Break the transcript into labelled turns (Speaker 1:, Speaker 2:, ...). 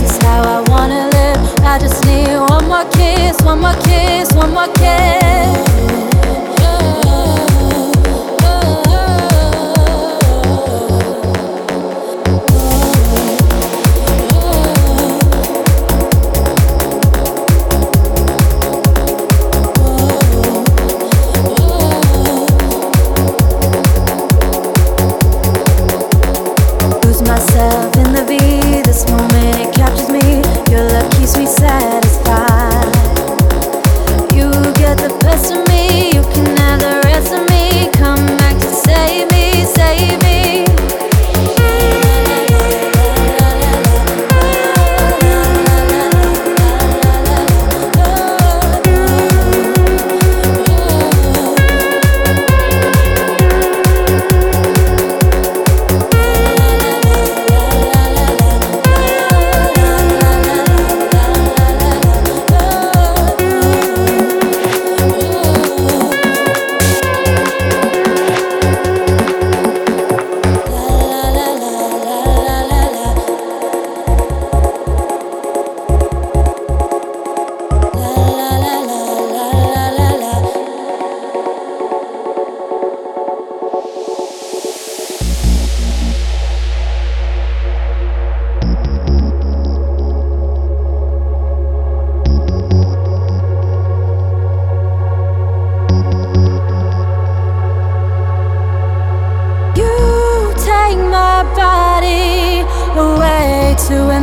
Speaker 1: This is how I wanna live. I just need one more kiss, one more kiss, one more kiss. To